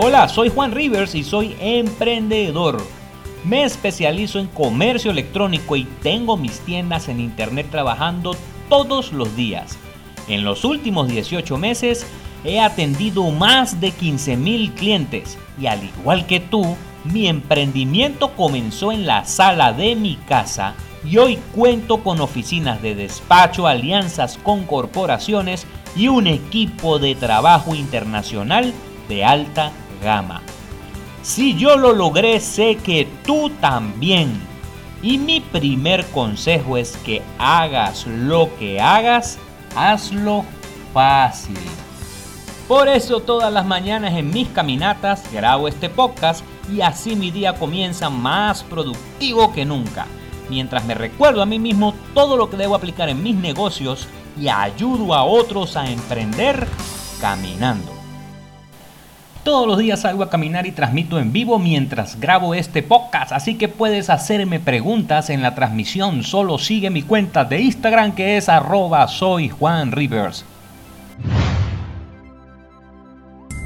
Hola, soy Juan Rivers y soy emprendedor. Me especializo en comercio electrónico y tengo mis tiendas en internet trabajando todos los días. En los últimos 18 meses he atendido más de 15 mil clientes y al igual que tú, mi emprendimiento comenzó en la sala de mi casa y hoy cuento con oficinas de despacho, alianzas con corporaciones y un equipo de trabajo internacional de alta gama. Si yo lo logré, sé que tú también. Y mi primer consejo es que hagas lo que hagas, hazlo fácil. Por eso todas las mañanas en mis caminatas grabo este podcast y así mi día comienza más productivo que nunca. Mientras me recuerdo a mí mismo todo lo que debo aplicar en mis negocios y ayudo a otros a emprender caminando. Todos los días salgo a caminar y transmito en vivo mientras grabo este podcast, así que puedes hacerme preguntas en la transmisión. Solo sigue mi cuenta de Instagram que es arroba soy Juan Rivers.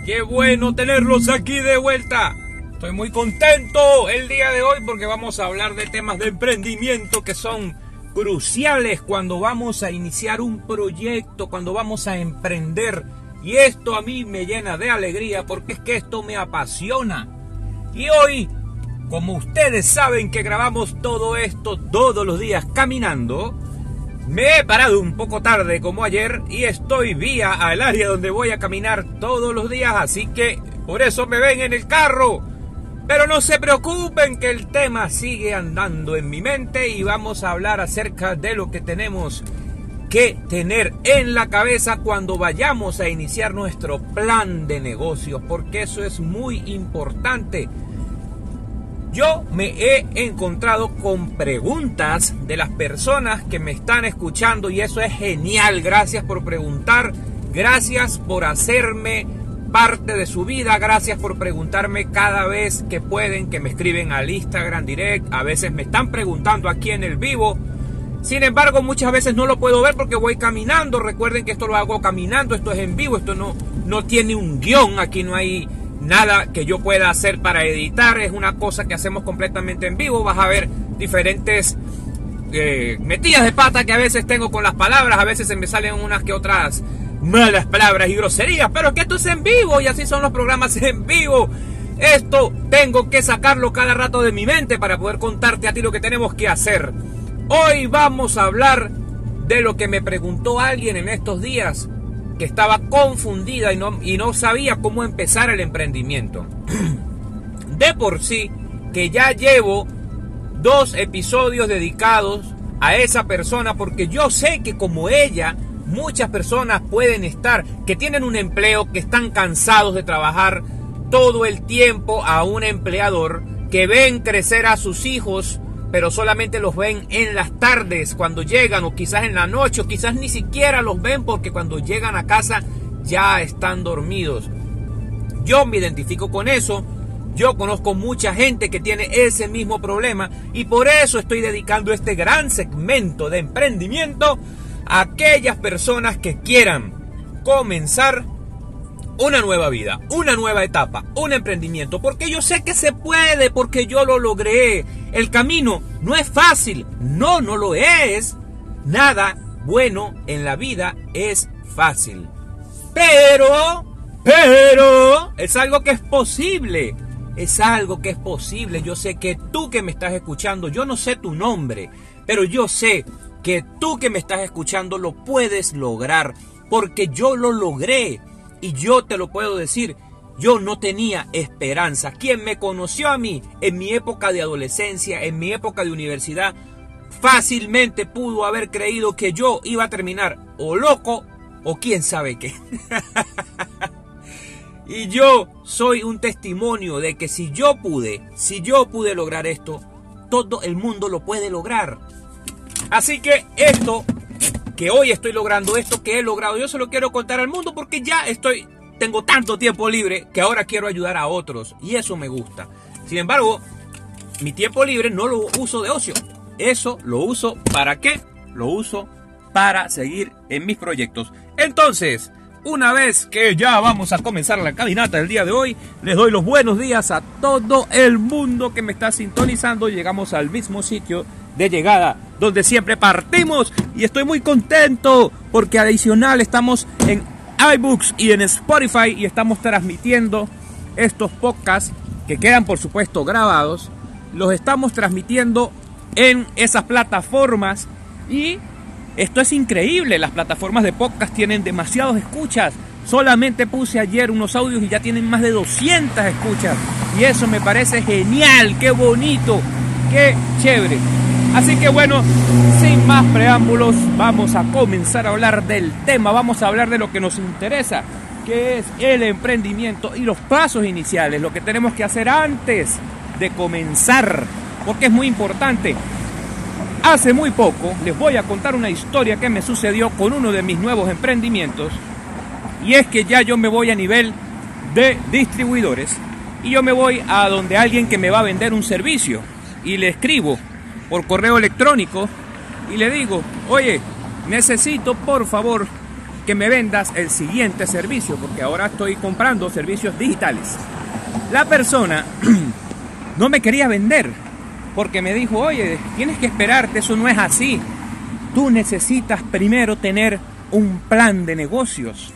Qué bueno tenerlos aquí de vuelta. Estoy muy contento el día de hoy porque vamos a hablar de temas de emprendimiento que son cruciales cuando vamos a iniciar un proyecto, cuando vamos a emprender y esto a mí me llena de alegría porque es que esto me apasiona. Y hoy, como ustedes saben que grabamos todo esto todos los días caminando, me he parado un poco tarde como ayer y estoy vía al área donde voy a caminar todos los días, así que por eso me ven en el carro. Pero no se preocupen que el tema sigue andando en mi mente y vamos a hablar acerca de lo que tenemos que tener en la cabeza cuando vayamos a iniciar nuestro plan de negocios, porque eso es muy importante. Yo me he encontrado con preguntas de las personas que me están escuchando y eso es genial. Gracias por preguntar, gracias por hacerme parte de su vida, gracias por preguntarme cada vez que pueden, que me escriben al Instagram direct, a veces me están preguntando aquí en el vivo sin embargo, muchas veces no lo puedo ver porque voy caminando. Recuerden que esto lo hago caminando, esto es en vivo, esto no, no tiene un guion, aquí no hay nada que yo pueda hacer para editar, es una cosa que hacemos completamente en vivo. Vas a ver diferentes eh, metidas de pata que a veces tengo con las palabras, a veces se me salen unas que otras malas palabras y groserías, pero que esto es en vivo y así son los programas en vivo. Esto tengo que sacarlo cada rato de mi mente para poder contarte a ti lo que tenemos que hacer. Hoy vamos a hablar de lo que me preguntó alguien en estos días, que estaba confundida y no, y no sabía cómo empezar el emprendimiento. De por sí, que ya llevo dos episodios dedicados a esa persona, porque yo sé que como ella, muchas personas pueden estar, que tienen un empleo, que están cansados de trabajar todo el tiempo a un empleador, que ven crecer a sus hijos pero solamente los ven en las tardes cuando llegan o quizás en la noche o quizás ni siquiera los ven porque cuando llegan a casa ya están dormidos. Yo me identifico con eso. Yo conozco mucha gente que tiene ese mismo problema y por eso estoy dedicando este gran segmento de emprendimiento a aquellas personas que quieran comenzar una nueva vida, una nueva etapa, un emprendimiento, porque yo sé que se puede, porque yo lo logré. El camino no es fácil, no, no lo es. Nada bueno en la vida es fácil. Pero, pero, es algo que es posible. Es algo que es posible. Yo sé que tú que me estás escuchando, yo no sé tu nombre, pero yo sé que tú que me estás escuchando lo puedes lograr, porque yo lo logré. Y yo te lo puedo decir, yo no tenía esperanza. Quien me conoció a mí en mi época de adolescencia, en mi época de universidad, fácilmente pudo haber creído que yo iba a terminar o loco o quién sabe qué. y yo soy un testimonio de que si yo pude, si yo pude lograr esto, todo el mundo lo puede lograr. Así que esto que hoy estoy logrando esto que he logrado. Yo se lo quiero contar al mundo porque ya estoy, tengo tanto tiempo libre que ahora quiero ayudar a otros y eso me gusta. Sin embargo, mi tiempo libre no lo uso de ocio. Eso lo uso para qué? Lo uso para seguir en mis proyectos. Entonces, una vez que ya vamos a comenzar la caminata del día de hoy, les doy los buenos días a todo el mundo que me está sintonizando. Llegamos al mismo sitio de llegada donde siempre partimos y estoy muy contento porque adicional estamos en iBooks y en Spotify y estamos transmitiendo estos podcasts que quedan por supuesto grabados. Los estamos transmitiendo en esas plataformas y esto es increíble, las plataformas de podcast tienen demasiados escuchas. Solamente puse ayer unos audios y ya tienen más de 200 escuchas. Y eso me parece genial, qué bonito, qué chévere. Así que bueno, sin más preámbulos, vamos a comenzar a hablar del tema, vamos a hablar de lo que nos interesa, que es el emprendimiento y los pasos iniciales, lo que tenemos que hacer antes de comenzar, porque es muy importante. Hace muy poco les voy a contar una historia que me sucedió con uno de mis nuevos emprendimientos y es que ya yo me voy a nivel de distribuidores y yo me voy a donde alguien que me va a vender un servicio y le escribo por correo electrónico y le digo, oye, necesito por favor que me vendas el siguiente servicio porque ahora estoy comprando servicios digitales. La persona no me quería vender porque me dijo, oye, tienes que esperarte, eso no es así. Tú necesitas primero tener un plan de negocios.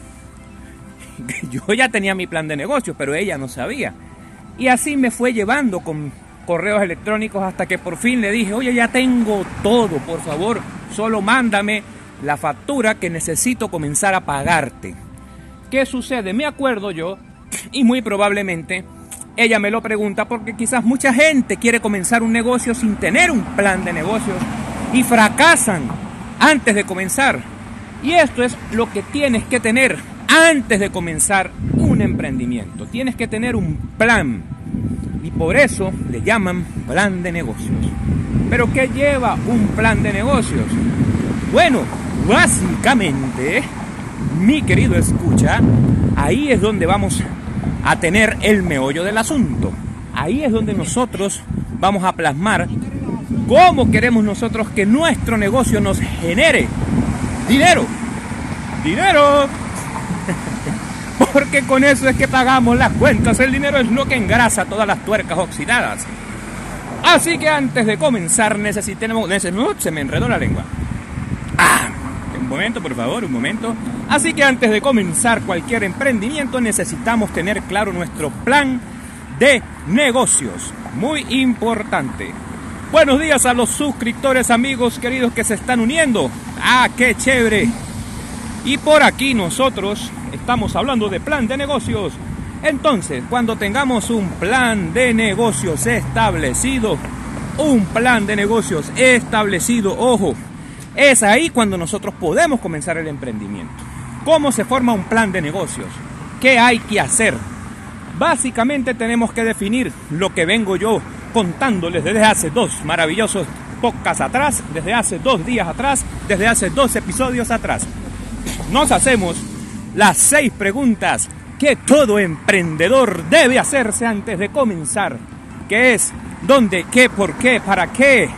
Yo ya tenía mi plan de negocios, pero ella no sabía. Y así me fue llevando con correos electrónicos hasta que por fin le dije, oye, ya tengo todo, por favor, solo mándame la factura que necesito comenzar a pagarte. ¿Qué sucede? Me acuerdo yo, y muy probablemente ella me lo pregunta porque quizás mucha gente quiere comenzar un negocio sin tener un plan de negocios y fracasan antes de comenzar. Y esto es lo que tienes que tener antes de comenzar un emprendimiento. Tienes que tener un plan. Y por eso le llaman plan de negocios. Pero ¿qué lleva un plan de negocios? Bueno, básicamente, mi querido escucha, ahí es donde vamos a tener el meollo del asunto. Ahí es donde nosotros vamos a plasmar cómo queremos nosotros que nuestro negocio nos genere dinero. Dinero. Porque con eso es que pagamos las cuentas. El dinero es lo que engrasa todas las tuercas oxidadas. Así que antes de comenzar necesitemos... Se me enredó la lengua. Ah, un momento, por favor, un momento. Así que antes de comenzar cualquier emprendimiento necesitamos tener claro nuestro plan de negocios. Muy importante. Buenos días a los suscriptores amigos queridos que se están uniendo. Ah, qué chévere. Y por aquí nosotros estamos hablando de plan de negocios. Entonces, cuando tengamos un plan de negocios establecido, un plan de negocios establecido, ojo, es ahí cuando nosotros podemos comenzar el emprendimiento. ¿Cómo se forma un plan de negocios? ¿Qué hay que hacer? Básicamente tenemos que definir lo que vengo yo contándoles desde hace dos maravillosos podcasts atrás, desde hace dos días atrás, desde hace dos episodios atrás. Nos hacemos las seis preguntas que todo emprendedor debe hacerse antes de comenzar, que es ¿dónde, qué, por qué, para qué,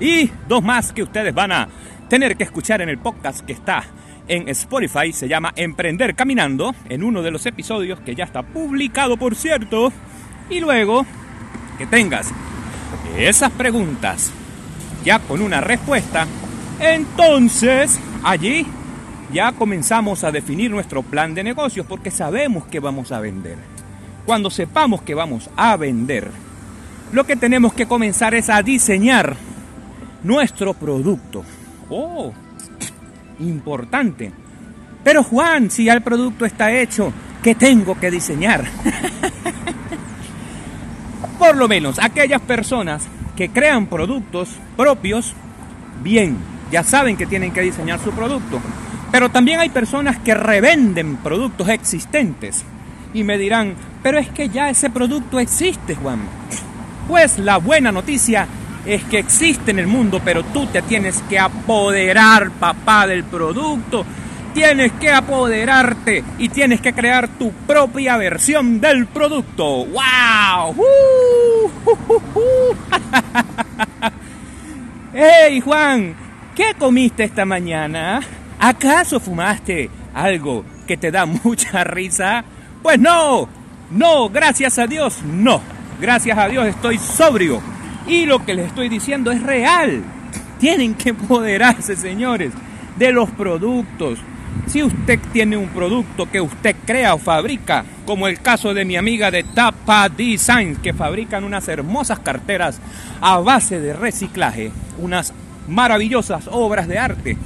y dos más que ustedes van a tener que escuchar en el podcast que está en Spotify. Se llama Emprender Caminando, en uno de los episodios que ya está publicado, por cierto. Y luego que tengas esas preguntas ya con una respuesta, entonces allí ya comenzamos a definir nuestro plan de negocios porque sabemos que vamos a vender. Cuando sepamos que vamos a vender, lo que tenemos que comenzar es a diseñar nuestro producto. Oh, importante. Pero Juan, si ya el producto está hecho, ¿qué tengo que diseñar? Por lo menos aquellas personas que crean productos propios, bien, ya saben que tienen que diseñar su producto. Pero también hay personas que revenden productos existentes y me dirán, pero es que ya ese producto existe, Juan. Pues la buena noticia es que existe en el mundo, pero tú te tienes que apoderar, papá, del producto. Tienes que apoderarte y tienes que crear tu propia versión del producto. ¡Wow! ¡Hey, Juan! ¿Qué comiste esta mañana? ¿Acaso fumaste algo que te da mucha risa? Pues no, no, gracias a Dios, no. Gracias a Dios estoy sobrio. Y lo que les estoy diciendo es real. Tienen que empoderarse, señores, de los productos. Si usted tiene un producto que usted crea o fabrica, como el caso de mi amiga de Tapa Design, que fabrican unas hermosas carteras a base de reciclaje, unas maravillosas obras de arte,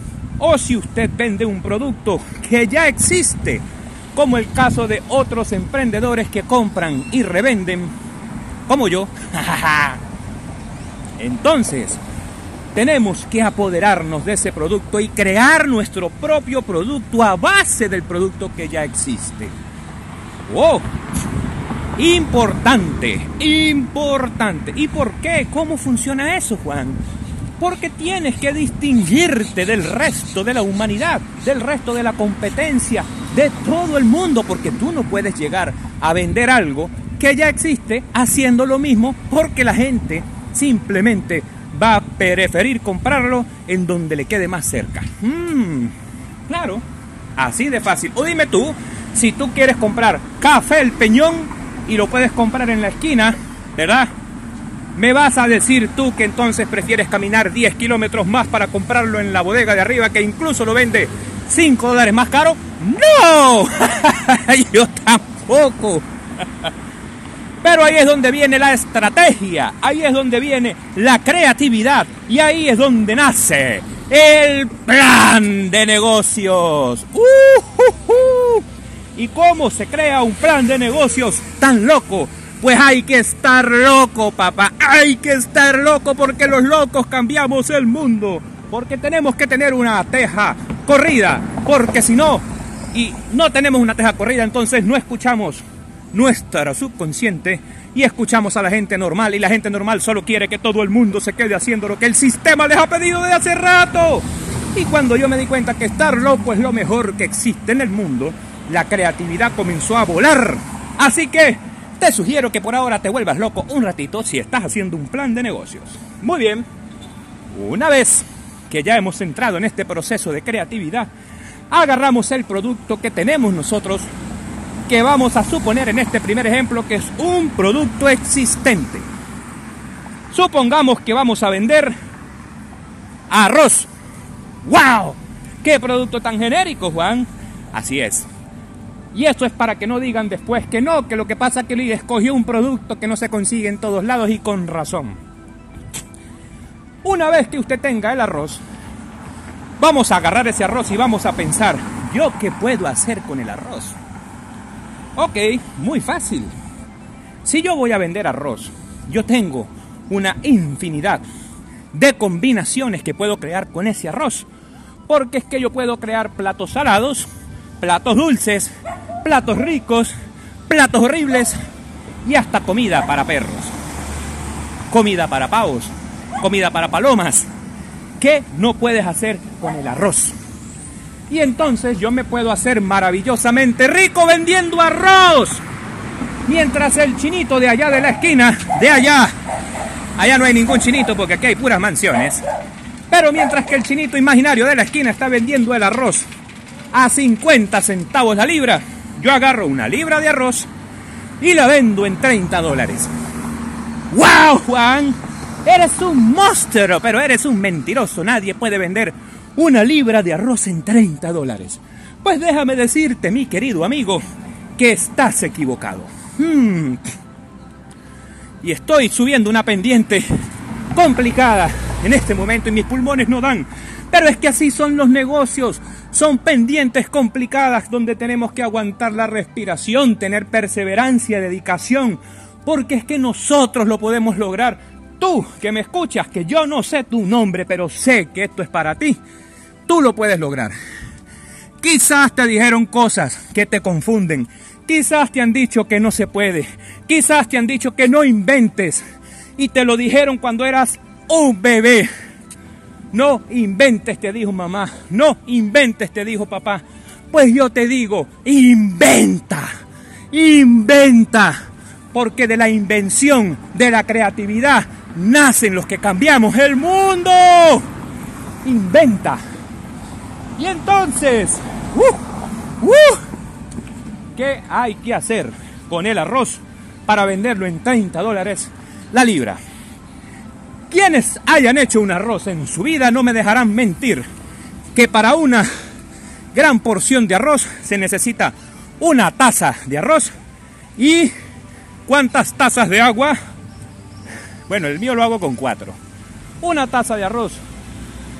o si usted vende un producto que ya existe, como el caso de otros emprendedores que compran y revenden, como yo, entonces tenemos que apoderarnos de ese producto y crear nuestro propio producto a base del producto que ya existe. ¡Wow! Importante, importante. ¿Y por qué? ¿Cómo funciona eso, Juan? Porque tienes que distinguirte del resto de la humanidad, del resto de la competencia, de todo el mundo, porque tú no puedes llegar a vender algo que ya existe haciendo lo mismo porque la gente simplemente va a preferir comprarlo en donde le quede más cerca. Mm, claro, así de fácil. O dime tú, si tú quieres comprar café el peñón y lo puedes comprar en la esquina, ¿verdad? ¿Me vas a decir tú que entonces prefieres caminar 10 kilómetros más para comprarlo en la bodega de arriba que incluso lo vende 5 dólares más caro? ¡No! Yo tampoco. Pero ahí es donde viene la estrategia, ahí es donde viene la creatividad y ahí es donde nace el plan de negocios. ¡Uh, y cómo se crea un plan de negocios tan loco? Pues hay que estar loco, papá. Hay que estar loco porque los locos cambiamos el mundo. Porque tenemos que tener una teja corrida. Porque si no, y no tenemos una teja corrida, entonces no escuchamos nuestra subconsciente y escuchamos a la gente normal y la gente normal solo quiere que todo el mundo se quede haciendo lo que el sistema les ha pedido de hace rato. Y cuando yo me di cuenta que estar loco es lo mejor que existe en el mundo, la creatividad comenzó a volar. Así que te sugiero que por ahora te vuelvas loco un ratito si estás haciendo un plan de negocios. Muy bien, una vez que ya hemos entrado en este proceso de creatividad, agarramos el producto que tenemos nosotros que vamos a suponer en este primer ejemplo que es un producto existente. Supongamos que vamos a vender arroz. ¡Wow! ¡Qué producto tan genérico, Juan! Así es. Y esto es para que no digan después que no, que lo que pasa es que le escogió un producto que no se consigue en todos lados y con razón. Una vez que usted tenga el arroz, vamos a agarrar ese arroz y vamos a pensar, ¿yo qué puedo hacer con el arroz? Ok, muy fácil. Si yo voy a vender arroz, yo tengo una infinidad de combinaciones que puedo crear con ese arroz. Porque es que yo puedo crear platos salados, platos dulces, platos ricos, platos horribles y hasta comida para perros. Comida para pavos, comida para palomas. ¿Qué no puedes hacer con el arroz? Y entonces yo me puedo hacer maravillosamente rico vendiendo arroz. Mientras el chinito de allá de la esquina, de allá, allá no hay ningún chinito porque aquí hay puras mansiones. Pero mientras que el chinito imaginario de la esquina está vendiendo el arroz a 50 centavos la libra, yo agarro una libra de arroz y la vendo en 30 dólares. ¡Wow, Juan! Eres un monstruo, pero eres un mentiroso. Nadie puede vender una libra de arroz en 30 dólares. Pues déjame decirte, mi querido amigo, que estás equivocado. Hmm. Y estoy subiendo una pendiente complicada en este momento y mis pulmones no dan. Pero es que así son los negocios. Son pendientes complicadas donde tenemos que aguantar la respiración, tener perseverancia, dedicación. Porque es que nosotros lo podemos lograr. Tú que me escuchas, que yo no sé tu nombre, pero sé que esto es para ti tú lo puedes lograr. Quizás te dijeron cosas que te confunden. Quizás te han dicho que no se puede. Quizás te han dicho que no inventes. Y te lo dijeron cuando eras un bebé. No inventes, te dijo mamá. No inventes, te dijo papá. Pues yo te digo, inventa. Inventa. Porque de la invención, de la creatividad, nacen los que cambiamos el mundo. Inventa. Y entonces, ¡uh! ¡uh! qué hay que hacer con el arroz para venderlo en 30 dólares la libra. Quienes hayan hecho un arroz en su vida no me dejarán mentir que para una gran porción de arroz se necesita una taza de arroz y cuántas tazas de agua. Bueno, el mío lo hago con cuatro. Una taza de arroz,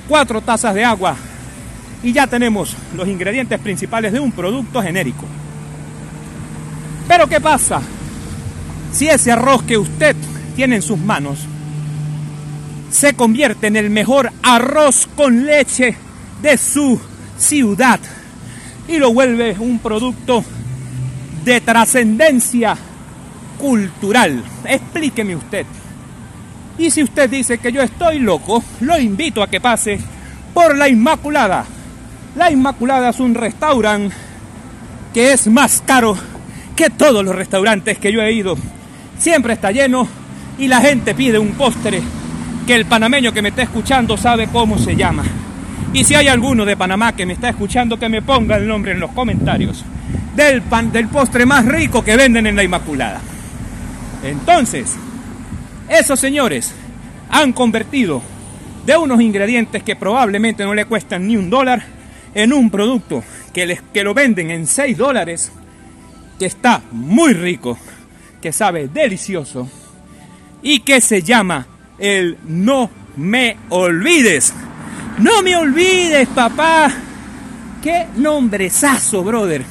cuatro tazas de agua y ya tenemos los ingredientes principales de un producto genérico. Pero ¿qué pasa? Si ese arroz que usted tiene en sus manos se convierte en el mejor arroz con leche de su ciudad y lo vuelve un producto de trascendencia cultural. Explíqueme usted. Y si usted dice que yo estoy loco, lo invito a que pase por la Inmaculada. La Inmaculada es un restaurante que es más caro que todos los restaurantes que yo he ido. Siempre está lleno y la gente pide un postre que el panameño que me está escuchando sabe cómo se llama. Y si hay alguno de Panamá que me está escuchando, que me ponga el nombre en los comentarios del, pan, del postre más rico que venden en la Inmaculada. Entonces, esos señores han convertido de unos ingredientes que probablemente no le cuestan ni un dólar en un producto que, les, que lo venden en 6 dólares, que está muy rico, que sabe delicioso y que se llama el no me olvides. No me olvides, papá. Qué nombrezazo, brother.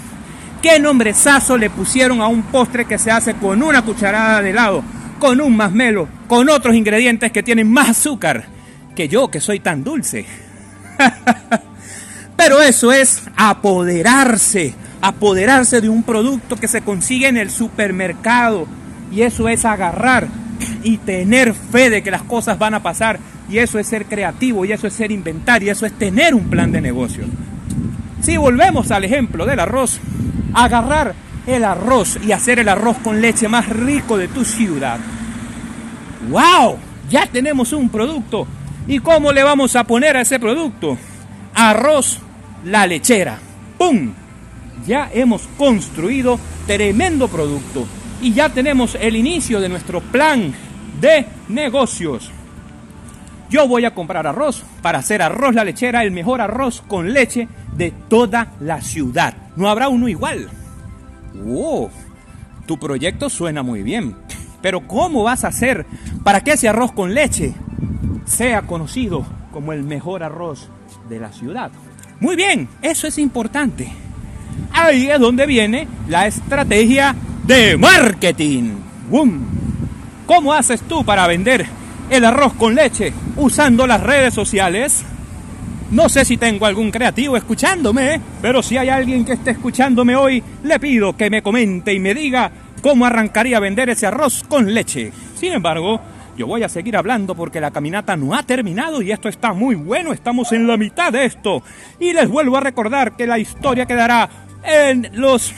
Qué nombrezazo le pusieron a un postre que se hace con una cucharada de helado, con un masmelo, con otros ingredientes que tienen más azúcar que yo, que soy tan dulce. Pero eso es apoderarse, apoderarse de un producto que se consigue en el supermercado. Y eso es agarrar y tener fe de que las cosas van a pasar. Y eso es ser creativo, y eso es ser inventar, y eso es tener un plan de negocio. Si volvemos al ejemplo del arroz, agarrar el arroz y hacer el arroz con leche más rico de tu ciudad. ¡Wow! Ya tenemos un producto. ¿Y cómo le vamos a poner a ese producto? Arroz la lechera. ¡Pum! Ya hemos construido tremendo producto y ya tenemos el inicio de nuestro plan de negocios. Yo voy a comprar arroz para hacer arroz la lechera, el mejor arroz con leche de toda la ciudad. No habrá uno igual. ¡Wow! Tu proyecto suena muy bien. Pero ¿cómo vas a hacer para que ese arroz con leche sea conocido como el mejor arroz de la ciudad? Muy bien, eso es importante. Ahí es donde viene la estrategia de marketing. ¡Bum! ¿Cómo haces tú para vender el arroz con leche usando las redes sociales? No sé si tengo algún creativo escuchándome, pero si hay alguien que esté escuchándome hoy, le pido que me comente y me diga cómo arrancaría a vender ese arroz con leche. Sin embargo, yo voy a seguir hablando porque la caminata no ha terminado y esto está muy bueno, estamos en la mitad de esto. Y les vuelvo a recordar que la historia quedará en los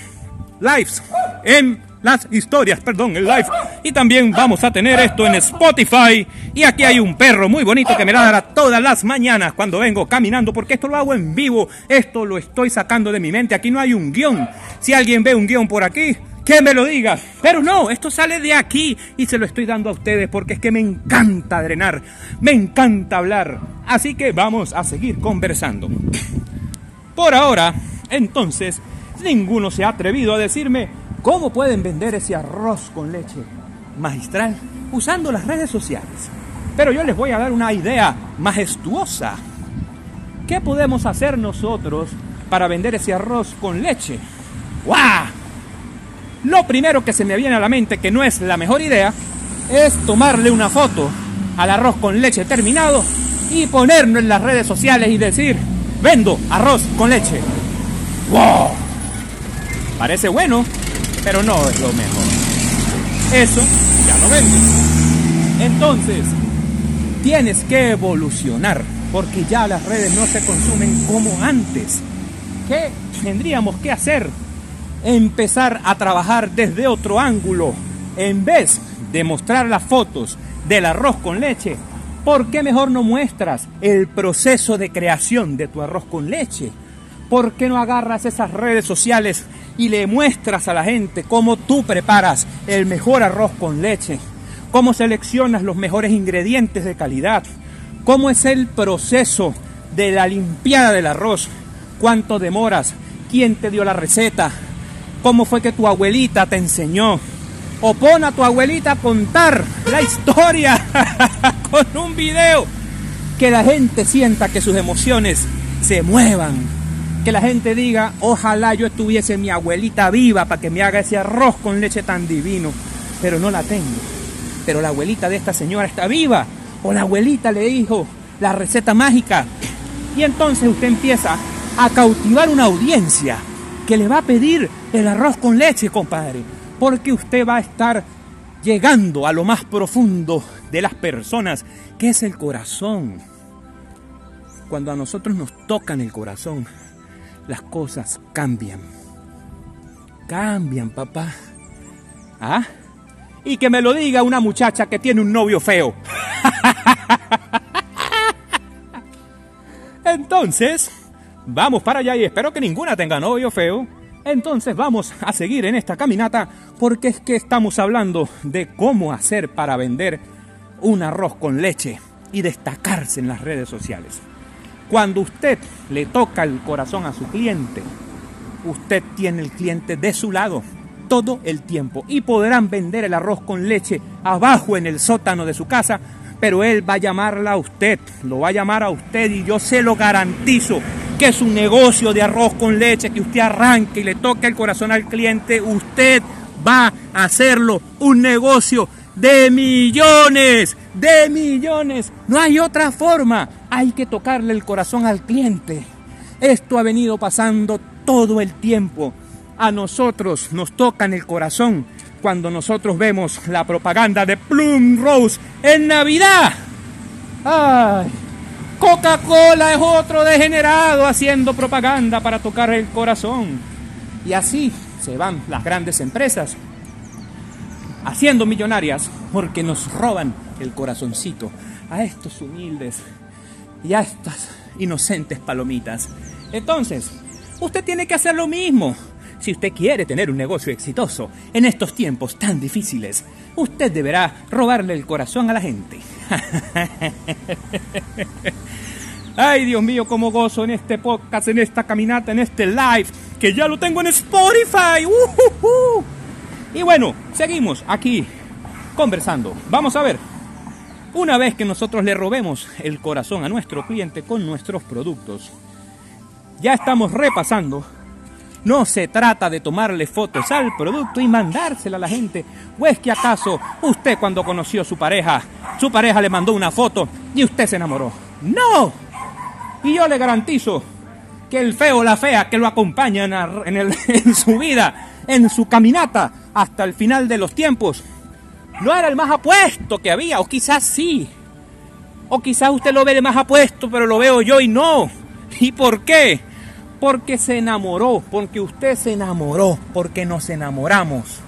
lives, en las historias, perdón, el live. Y también vamos a tener esto en Spotify. Y aquí hay un perro muy bonito que me dará todas las mañanas cuando vengo caminando, porque esto lo hago en vivo. Esto lo estoy sacando de mi mente. Aquí no hay un guion. Si alguien ve un guion por aquí, que me lo diga. Pero no, esto sale de aquí y se lo estoy dando a ustedes porque es que me encanta drenar, me encanta hablar. Así que vamos a seguir conversando. Por ahora, entonces, ninguno se ha atrevido a decirme cómo pueden vender ese arroz con leche magistral usando las redes sociales. Pero yo les voy a dar una idea majestuosa. ¿Qué podemos hacer nosotros para vender ese arroz con leche? ¡Guau! Lo primero que se me viene a la mente, que no es la mejor idea, es tomarle una foto al arroz con leche terminado y ponerlo en las redes sociales y decir, vendo arroz con leche. ¡Wow! Parece bueno, pero no es lo mejor. Eso ya lo vende. Entonces, tienes que evolucionar, porque ya las redes no se consumen como antes. ¿Qué tendríamos que hacer? Empezar a trabajar desde otro ángulo. En vez de mostrar las fotos del arroz con leche, ¿por qué mejor no muestras el proceso de creación de tu arroz con leche? ¿Por qué no agarras esas redes sociales y le muestras a la gente cómo tú preparas el mejor arroz con leche, cómo seleccionas los mejores ingredientes de calidad, cómo es el proceso de la limpiada del arroz, cuánto demoras, quién te dio la receta, cómo fue que tu abuelita te enseñó. O pon a tu abuelita a contar la historia con un video. Que la gente sienta que sus emociones se muevan. Que la gente diga, ojalá yo estuviese mi abuelita viva para que me haga ese arroz con leche tan divino. Pero no la tengo. Pero la abuelita de esta señora está viva. O la abuelita le dijo la receta mágica. Y entonces usted empieza a cautivar una audiencia que le va a pedir el arroz con leche, compadre. Porque usted va a estar llegando a lo más profundo de las personas, que es el corazón. Cuando a nosotros nos tocan el corazón, las cosas cambian. Cambian, papá. ¿Ah? Y que me lo diga una muchacha que tiene un novio feo. Entonces, vamos para allá y espero que ninguna tenga novio feo. Entonces vamos a seguir en esta caminata porque es que estamos hablando de cómo hacer para vender un arroz con leche y destacarse en las redes sociales. Cuando usted le toca el corazón a su cliente, usted tiene el cliente de su lado todo el tiempo y podrán vender el arroz con leche abajo en el sótano de su casa, pero él va a llamarla a usted, lo va a llamar a usted y yo se lo garantizo que es un negocio de arroz con leche que usted arranque y le toque el corazón al cliente, usted va a hacerlo un negocio de millones, de millones. No hay otra forma. Hay que tocarle el corazón al cliente. Esto ha venido pasando todo el tiempo. A nosotros nos tocan el corazón cuando nosotros vemos la propaganda de Plum Rose en Navidad. ¡Ay! Coca-Cola es otro degenerado haciendo propaganda para tocar el corazón. Y así se van las grandes empresas haciendo millonarias porque nos roban el corazoncito a estos humildes y a estas inocentes palomitas. Entonces, usted tiene que hacer lo mismo. Si usted quiere tener un negocio exitoso en estos tiempos tan difíciles, usted deberá robarle el corazón a la gente. Ay, Dios mío, cómo gozo en este podcast, en esta caminata, en este live, que ya lo tengo en Spotify. Y bueno, seguimos aquí conversando. Vamos a ver. Una vez que nosotros le robemos el corazón a nuestro cliente con nuestros productos, ya estamos repasando. No se trata de tomarle fotos al producto y mandársela a la gente. ¿O es que acaso usted cuando conoció a su pareja, su pareja le mandó una foto y usted se enamoró? No, y yo le garantizo que el feo la fea que lo acompañan en, en su vida, en su caminata hasta el final de los tiempos, no era el más apuesto que había, o quizás sí. O quizás usted lo ve de más apuesto, pero lo veo yo y no. ¿Y por qué? Porque se enamoró, porque usted se enamoró, porque nos enamoramos.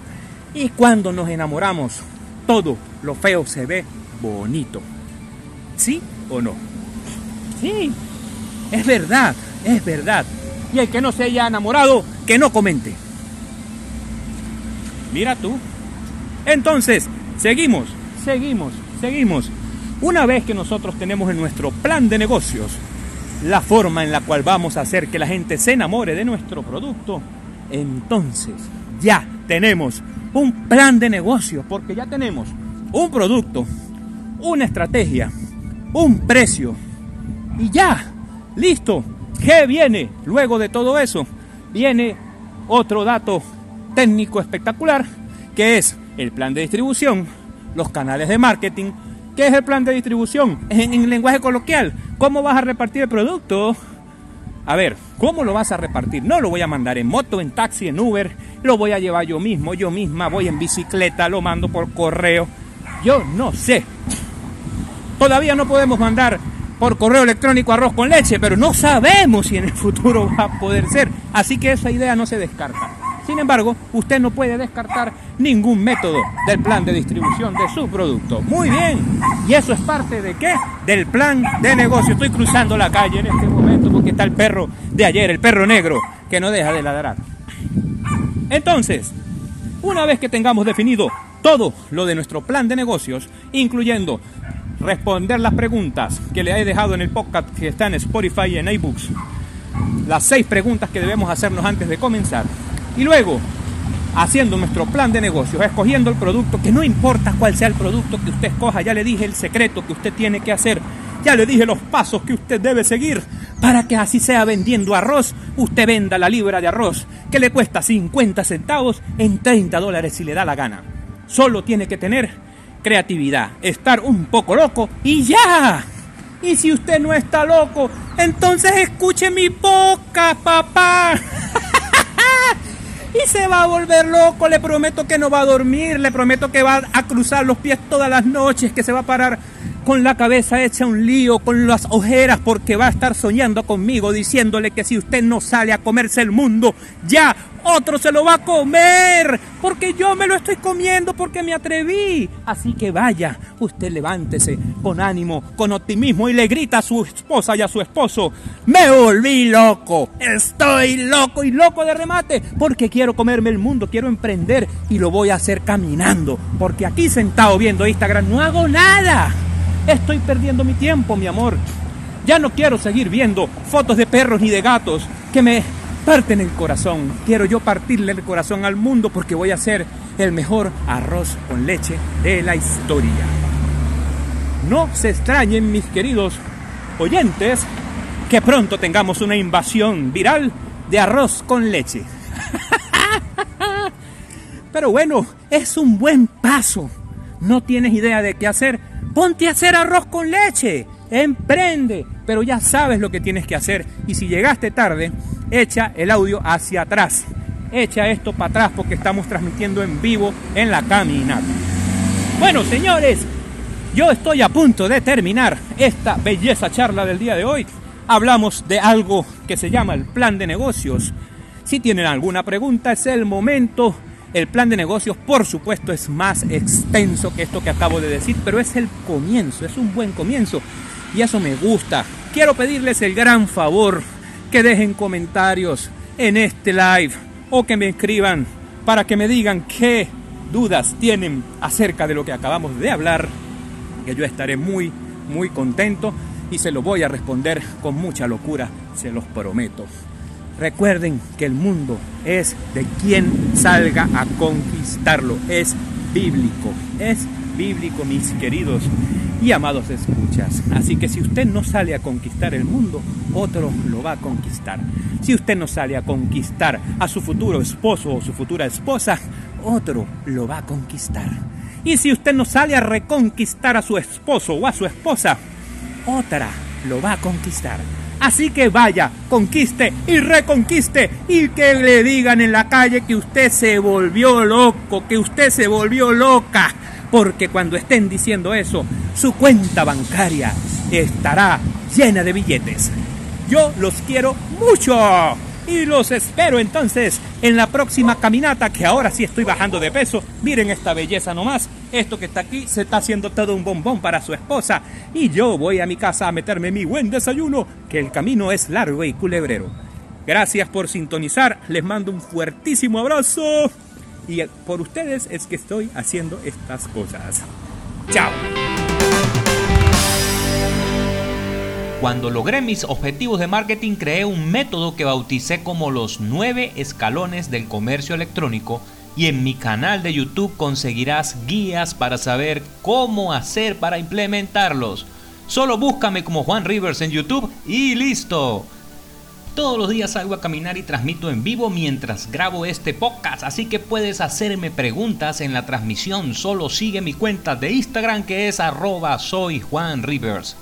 Y cuando nos enamoramos, todo lo feo se ve bonito. ¿Sí o no? Sí, es verdad, es verdad. Y el que no se haya enamorado, que no comente. Mira tú. Entonces, seguimos, seguimos, seguimos. Una vez que nosotros tenemos en nuestro plan de negocios la forma en la cual vamos a hacer que la gente se enamore de nuestro producto, entonces ya tenemos un plan de negocios, porque ya tenemos un producto, una estrategia, un precio y ya Listo. ¿Qué viene luego de todo eso? Viene otro dato técnico espectacular, que es el plan de distribución, los canales de marketing. ¿Qué es el plan de distribución? En, en lenguaje coloquial, ¿cómo vas a repartir el producto? A ver, ¿cómo lo vas a repartir? No lo voy a mandar en moto, en taxi, en Uber, lo voy a llevar yo mismo, yo misma, voy en bicicleta, lo mando por correo. Yo no sé. Todavía no podemos mandar por correo electrónico arroz con leche, pero no sabemos si en el futuro va a poder ser. Así que esa idea no se descarta. Sin embargo, usted no puede descartar ningún método del plan de distribución de su producto. Muy bien. ¿Y eso es parte de qué? Del plan de negocio. Estoy cruzando la calle en este momento porque está el perro de ayer, el perro negro, que no deja de ladrar. Entonces, una vez que tengamos definido todo lo de nuestro plan de negocios, incluyendo responder las preguntas que le he dejado en el podcast que está en Spotify y en iBooks, las seis preguntas que debemos hacernos antes de comenzar, y luego haciendo nuestro plan de negocios, escogiendo el producto, que no importa cuál sea el producto que usted escoja, ya le dije el secreto que usted tiene que hacer, ya le dije los pasos que usted debe seguir para que así sea vendiendo arroz, usted venda la libra de arroz que le cuesta 50 centavos en 30 dólares si le da la gana. Solo tiene que tener creatividad, estar un poco loco y ya. Y si usted no está loco, entonces escuche mi boca, papá. y se va a volver loco. Le prometo que no va a dormir, le prometo que va a cruzar los pies todas las noches, que se va a parar con la cabeza hecha un lío, con las ojeras, porque va a estar soñando conmigo, diciéndole que si usted no sale a comerse el mundo, ya otro se lo va a comer, porque yo me lo estoy comiendo porque me atreví. Así que vaya, usted levántese con ánimo, con optimismo y le grita a su esposa y a su esposo, me volví loco, estoy loco y loco de remate, porque quiero comerme el mundo, quiero emprender y lo voy a hacer caminando, porque aquí sentado viendo Instagram no hago nada. Estoy perdiendo mi tiempo, mi amor. Ya no quiero seguir viendo fotos de perros ni de gatos que me parten el corazón. Quiero yo partirle el corazón al mundo porque voy a hacer el mejor arroz con leche de la historia. No se extrañen, mis queridos oyentes, que pronto tengamos una invasión viral de arroz con leche. Pero bueno, es un buen paso. No tienes idea de qué hacer Ponte a hacer arroz con leche. Emprende. Pero ya sabes lo que tienes que hacer. Y si llegaste tarde, echa el audio hacia atrás. Echa esto para atrás porque estamos transmitiendo en vivo en la caminata. Bueno, señores, yo estoy a punto de terminar esta belleza charla del día de hoy. Hablamos de algo que se llama el plan de negocios. Si tienen alguna pregunta, es el momento el plan de negocios, por supuesto, es más extenso que esto que acabo de decir, pero es el comienzo, es un buen comienzo y eso me gusta. Quiero pedirles el gran favor que dejen comentarios en este live o que me escriban para que me digan qué dudas tienen acerca de lo que acabamos de hablar, que yo estaré muy, muy contento y se lo voy a responder con mucha locura, se los prometo. Recuerden que el mundo es de quien salga a conquistarlo. Es bíblico, es bíblico, mis queridos y amados escuchas. Así que si usted no sale a conquistar el mundo, otro lo va a conquistar. Si usted no sale a conquistar a su futuro esposo o su futura esposa, otro lo va a conquistar. Y si usted no sale a reconquistar a su esposo o a su esposa, otra lo va a conquistar. Así que vaya, conquiste y reconquiste y que le digan en la calle que usted se volvió loco, que usted se volvió loca. Porque cuando estén diciendo eso, su cuenta bancaria estará llena de billetes. Yo los quiero mucho. Y los espero entonces en la próxima caminata, que ahora sí estoy bajando de peso. Miren esta belleza nomás. Esto que está aquí se está haciendo todo un bombón para su esposa. Y yo voy a mi casa a meterme mi buen desayuno, que el camino es largo y culebrero. Gracias por sintonizar. Les mando un fuertísimo abrazo. Y por ustedes es que estoy haciendo estas cosas. Chao. Cuando logré mis objetivos de marketing creé un método que bauticé como los nueve escalones del comercio electrónico y en mi canal de YouTube conseguirás guías para saber cómo hacer para implementarlos. Solo búscame como Juan Rivers en YouTube y listo. Todos los días salgo a caminar y transmito en vivo mientras grabo este podcast, así que puedes hacerme preguntas en la transmisión. Solo sigue mi cuenta de Instagram que es arroba soy Juan Rivers.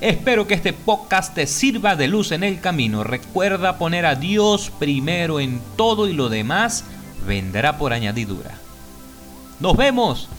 Espero que este podcast te sirva de luz en el camino. Recuerda poner a Dios primero en todo y lo demás vendrá por añadidura. Nos vemos